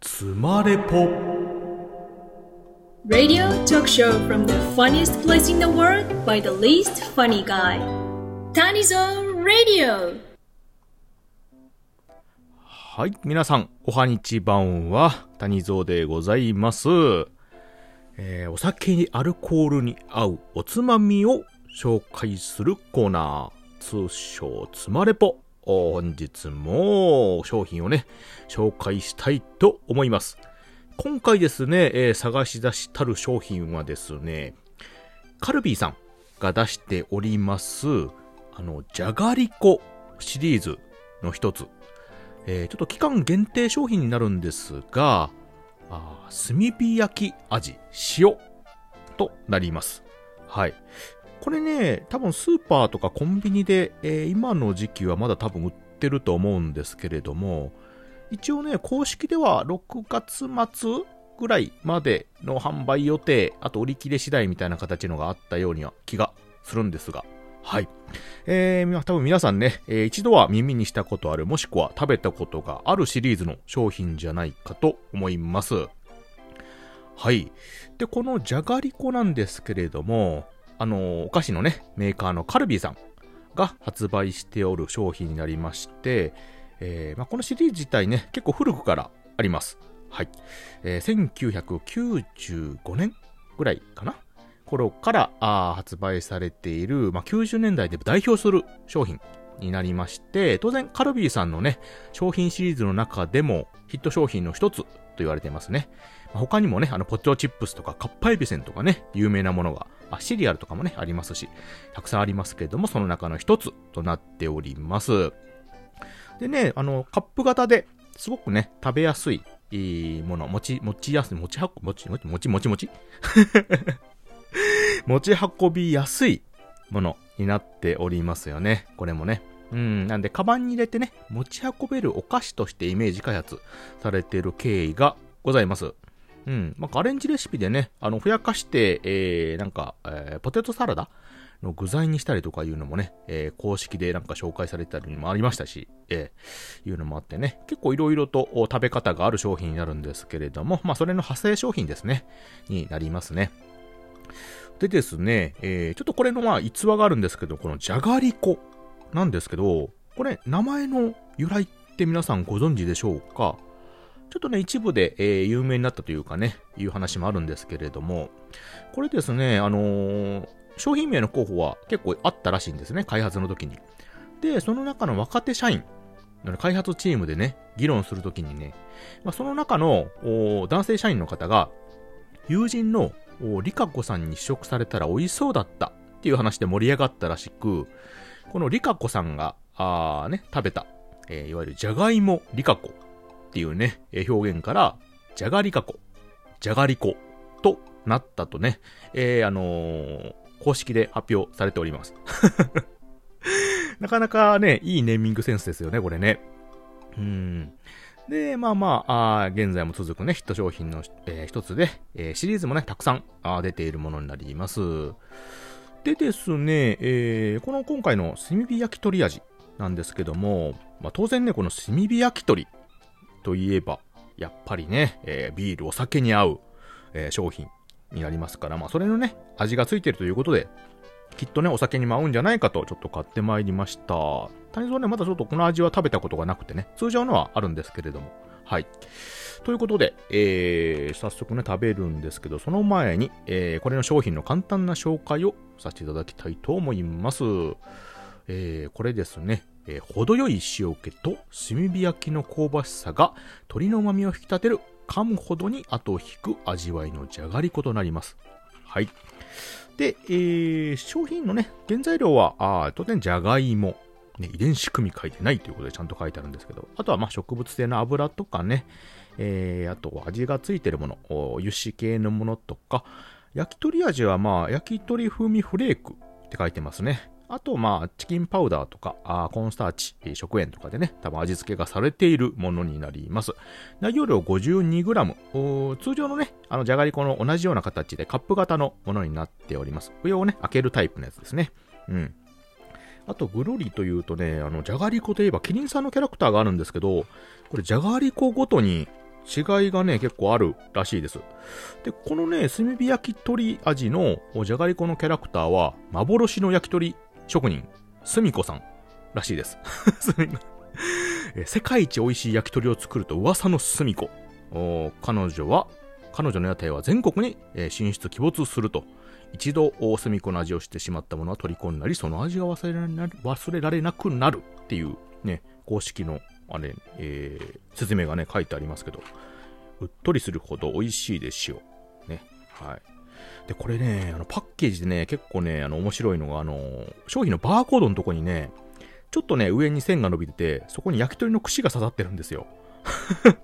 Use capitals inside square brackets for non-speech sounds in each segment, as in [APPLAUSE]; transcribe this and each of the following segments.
つまれぽ Radio talk show from the funniest place in the world by the least funny guy. Tanizo Radio. はい、皆さん、おはにちばんは、谷蔵でございます。えーお酒にアルコールに合うおつまみを紹介するコーナー、通称つまれぽ。本日も商品をね、紹介したいと思います。今回ですね、えー探し出したる商品はですね、カルビーさんが出しております、あの、じゃがりこシリーズの一つ、えーちょっと期間限定商品になるんですが、あ炭火焼き味塩となります。はい。これね、多分スーパーとかコンビニで、えー今の時期はまだ多分売ってると思うんですけれども、一応ね、公式では6月末ぐらいまでの販売予定、あと売り切れ次第みたいな形のがあったようには気がするんですが、はい。えー、多分皆さんね、えー一度は耳にしたことある、もしくは食べたことがあるシリーズの商品じゃないかと思います。はい。で、このじゃがりこなんですけれども、あの、お菓子のね、メーカーのカルビーさんが発売しておる商品になりまして、えーまあ、このシリーズ自体ね、結構古くからあります。はい。えー1995年ぐらいかな？頃からあ発売されている、まあ、90年代で代表する商品になりまして、当然カルビーさんのね、商品シリーズの中でもヒット商品の一つと言われてますね。ま他にもね、あの、ポチョチップスとかカッパエビセンとかね、有名なものが、あシリアルとかもね、ありますし、たくさんありますけれども、その中の一つとなっております。でね、あの、カップ型ですごくね、食べやすい、いいもの、持ち、持ちやすい、持ち運、持ち、持ち、持ち、持ち、持ち [LAUGHS] 持ち運びやすいものになっておりますよね。これもね。うん、なんで、カバンに入れてね、持ち運べるお菓子としてイメージ開発されている経緯がございます。うん、まあ、アレンジレシピでね、あの、ふやかして、えー、なんか、えーポテトサラダの具材にしたりとかいうのもね、えー公式でなんか紹介されたりもありましたし、えーいうのもあってね、結構いろいろと食べ方がある商品になるんですけれども、まあ、それの派生商品ですね、になりますね。でですね、えーちょっとこれのまあ逸話があるんですけど、このじゃがりこなんですけど、これ名前の由来って皆さんご存知でしょうか？ちょっとね、一部で、えー有名になったというかね、いう話もあるんですけれども、これですね、あのー商品名の候補は結構あったらしいんですね、開発の時に。で、その中の若手社員、開発チームでね、議論するときにね、まあ、その中の男性社員の方が、友人のリカ子さんに試食されたら美味しそうだったっていう話で盛り上がったらしく、このリカ子さんが、あーね、食べた、えーいわゆるじゃがいもリカ子っていうね、えー表現から、じゃがりかこ、じゃがりことなったとね、えーあのー公式で発表されております。[LAUGHS] なかなかね、いいネーミングセンスですよね、これね。うん。で、まあまあ、あ現在も続くね、ヒット商品の、えー一つで、えーシリーズもね、たくさんあ出ているものになります。でですね、えーこの今回の炭火焼き鳥味なんですけども、まあ、当然ね、この炭火焼き鳥といえば、やっぱりね、えービール、お酒に合う、えー商品になりますから、まあ、それのね、味がついてるということで、きっとね、お酒にも合うんじゃないかと、ちょっと買ってまいりました。谷蔵ね、まだちょっとこの味は食べたことがなくてね、通常のはあるんですけれども。はい。ということで、えー、早速ね、食べるんですけど、その前に、えー、これの商品の簡単な紹介をさせていただきたいと思います。えー、これですね、えー程よい塩気と炭火焼きの香ばしさが鶏の旨味を引き立てる噛むほどに後を引く味わいのじゃがりことなります。はい。で、えー、商品のね、原材料は、あ当然じゃがいも。ね、遺伝子組み書いてないということでちゃんと書いてあるんですけど、あとはまあ植物性の油とかね、えー、あと味がついてるもの、お油脂系のものとか、焼き鳥味はまあ焼き鳥風味フレークって書いてますね。あと、まあ、チキンパウダーとか、あコーンスターチ、食塩とかでね、多分味付けがされているものになります。内容量 52g。通常のね、あの、じゃがりこの同じような形でカップ型のものになっております。上をね、開けるタイプのやつですね。うん。あと、ぐるりというとね、あの、じゃがりこといえば、キリンさんのキャラクターがあるんですけど、これ、じゃがりこごとに、違いがね、結構あるらしいです。で、このね、炭火焼き鳥味のじゃがりこのキャラクターは、幻の焼き鳥職人、すみこさんらしいです。[LAUGHS] 世界一美味しい焼き鳥を作ると噂のすみこ。彼女は、彼女の屋台は全国に進出鬼没すると。一度、大隅この味をしてしまったものは虜になり、その味が忘れられ忘れられなくなるっていうね、公式の、あれ、えー、説明がね、書いてありますけど、うっとりするほど美味しいでしょう。ね。はい。で、これね、あの、パッケージでね、結構ね、あの、面白いのが、あの、商品のバーコードのとこにね、ちょっとね、上に線が伸びてて、そこに焼き鳥の串が刺さってるんですよ。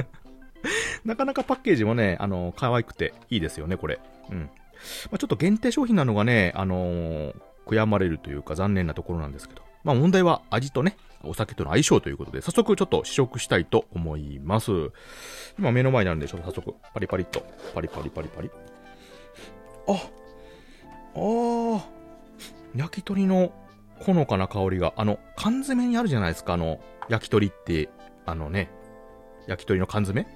[LAUGHS] なかなかパッケージもね、あの、可愛くていいですよね、これ。うん。まあ、ちょっと限定商品なのがね、あのー、悔やまれるというか残念なところなんですけど。まあ問題は味とね、お酒との相性ということで、早速ちょっと試食したいと思います。今目の前にあるんで、ちょっと早速、パリパリっと、パリパリパリパリ。あ、あー、焼き鳥のほのかな香りが、あの、缶詰にあるじゃないですか、あの、焼き鳥って、あのね、焼き鳥の缶詰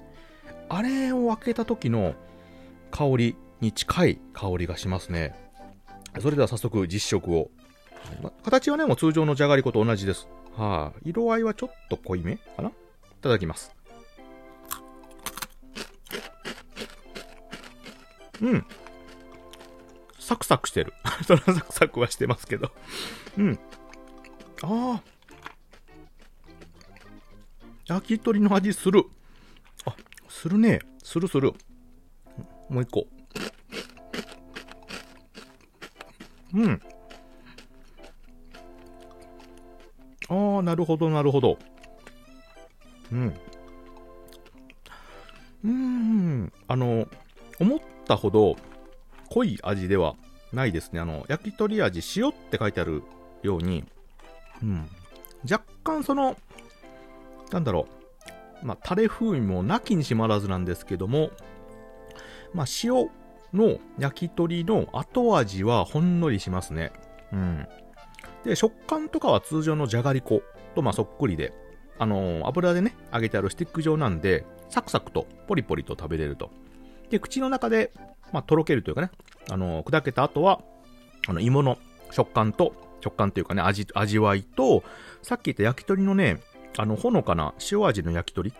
あれを開けた時の香りに近い香りがしますね。それでは早速実食を。形はね、もう通常のじゃがりこと同じです。はあ、色合いはちょっと濃いめかないただきます。うん。サクサクしてる。[LAUGHS] そらサクサクはしてますけど。うん。ああ。焼き鳥の味する。あ、するね。するする。もう一個。うん。ああ、なるほど、なるほど。うん。うーん。あの、思ったほど濃い味ではないですね。あの、焼き鳥味、塩って書いてあるように、うん。若干その、なんだろう。まあ、タレ風味もなきにしまらずなんですけども、まあ、塩の焼き鳥の後味はほんのりしますね。うん。で、食感とかは通常のじゃがりことまあそっくりで、あのー、油でね、揚げてあるスティック状なんで、サクサクとポリポリと食べれると。で、口の中で、まあ、とろけるというかね、あのー、砕けた後は、あの、芋の食感と、食感というかね、味、味わいと、さっき言った焼き鳥のね、あの、ほのかな塩味の焼き鳥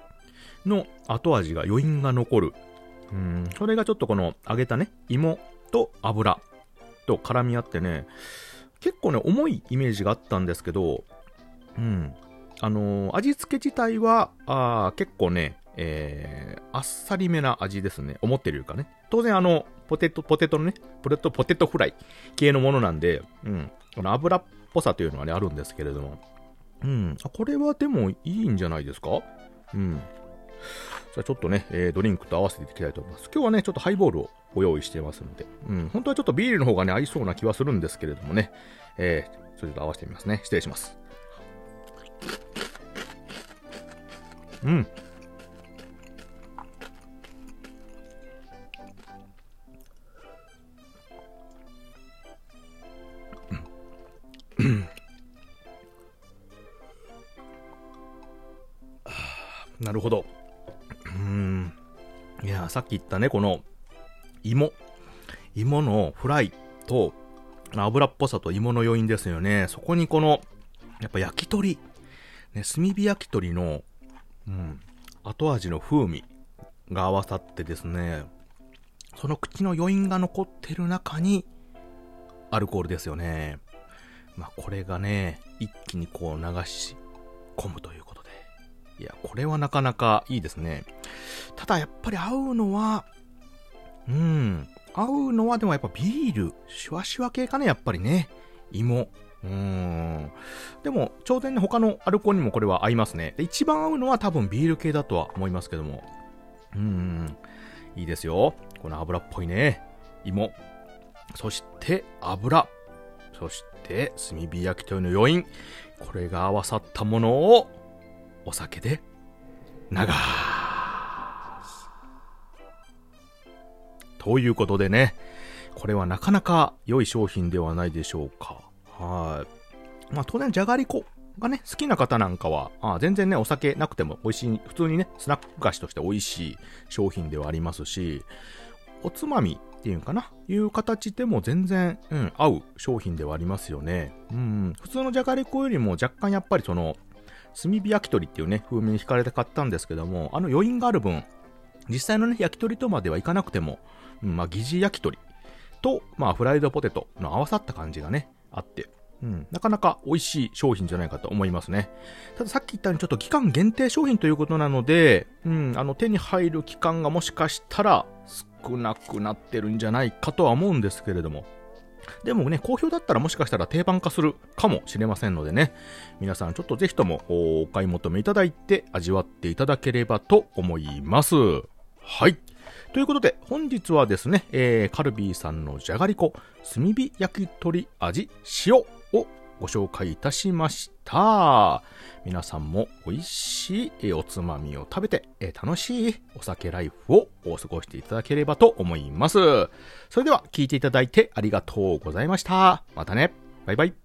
の後味が余韻が残るうん、それがちょっとこの揚げたね、芋と油と絡み合ってね、結構ね、重いイメージがあったんですけど、うん。あのー、味付け自体は、あ結構ね、えー、あっさりめな味ですね。思ってるかね。当然あの、ポテト、ポテトのね、ポテト、ポテトフライ系のものなんで、うん。この油っぽさというのはね、あるんですけれども。うん。これはでもいいんじゃないですか？うん。じゃあちょっとね、えー、ドリンクと合わせていきたいと思います。今日はね、ちょっとハイボールをご用意していますので、うん、本当はちょっとビールの方がね、合いそうな気はするんですけれどもね、えー、それと合わせてみますね。失礼します。うん。[CLEARS THROAT] なるほど。うんいやさっき言ったね、この芋。芋のフライと、油っぽさと芋の余韻ですよね。そこにこの、やっぱ焼き鳥。ね、炭火焼き鳥の、うん、後味の風味が合わさってですね、その口の余韻が残ってる中に、アルコールですよね。まあ、これがね、一気にこう流し込むということで。いや、これはなかなかいいですね。ただやっぱり合うのは、うん、合うのはでもやっぱビール、シュワシュワ系かね、やっぱりね。芋。うん。でも、当然ね、他のアルコールにもこれは合いますね。で一番合うのは多分ビール系だとは思いますけども。うん。いいですよ。この油っぽいね。芋。そして、油。そして、炭火焼き鳥の余韻。これが合わさったものを、お酒で、流ということでね、これはなかなか良い商品ではないでしょうか。はい。まあ当然、じゃがりこがね、好きな方なんかは、あ全然ね、お酒なくても美味しい、普通にね、スナック菓子として美味しい商品ではありますし、おつまみっていうかな、いう形でも全然、うん、合う商品ではありますよね。うん、普通のじゃがりこよりも若干やっぱりその、炭火焼き鳥っていうね、風味に惹かれて買ったんですけども、あの余韻がある分、実際のね、焼き鳥とまではいかなくても、うん、まあ、疑似焼き鳥と、まあ、フライドポテトの合わさった感じがね、あって、うん、なかなか美味しい商品じゃないかと思いますね。たださっき言ったようにちょっと期間限定商品ということなので、うん、あの手に入る期間がもしかしたら少なくなってるんじゃないかとは思うんですけれども。でもね、好評だったらもしかしたら定番化するかもしれませんのでね、皆さんちょっとぜひともお買い求めいただいて味わっていただければと思います。はい。ということで、本日はですね、えー、カルビーさんのじゃがりこ、炭火焼き鳥味塩をご紹介いたしました。皆さんも美味しいおつまみを食べてえ、楽しいお酒ライフを過ごしていただければと思います。それでは聞いていただいてありがとうございました。またね。バイバイ。